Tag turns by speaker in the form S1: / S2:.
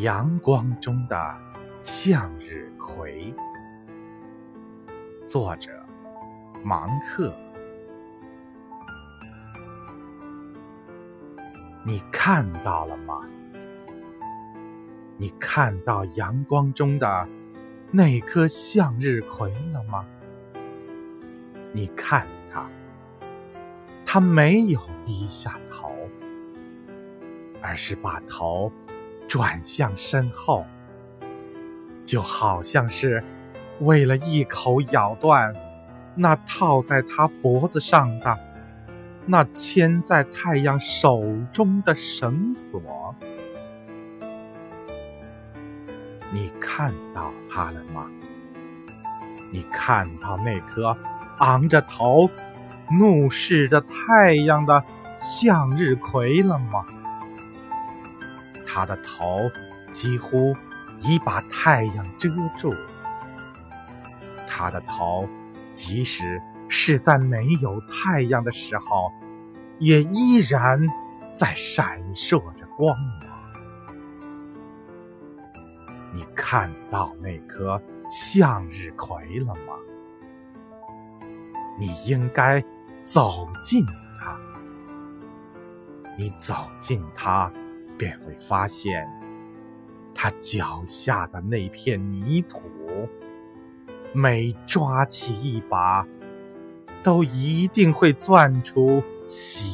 S1: 阳光中的向日葵，作者芒克。你看到了吗？你看到阳光中的那颗向日葵了吗？你看它，它没有低下头，而是把头。转向身后，就好像是为了一口咬断那套在他脖子上的、那牵在太阳手中的绳索。你看到它了吗？你看到那颗昂着头、怒视着太阳的向日葵了吗？他的头几乎已把太阳遮住，他的头即使是在没有太阳的时候，也依然在闪烁着光芒。你看到那颗向日葵了吗？你应该走近它，你走近它。便会发现，他脚下的那片泥土，每抓起一把，都一定会攥出血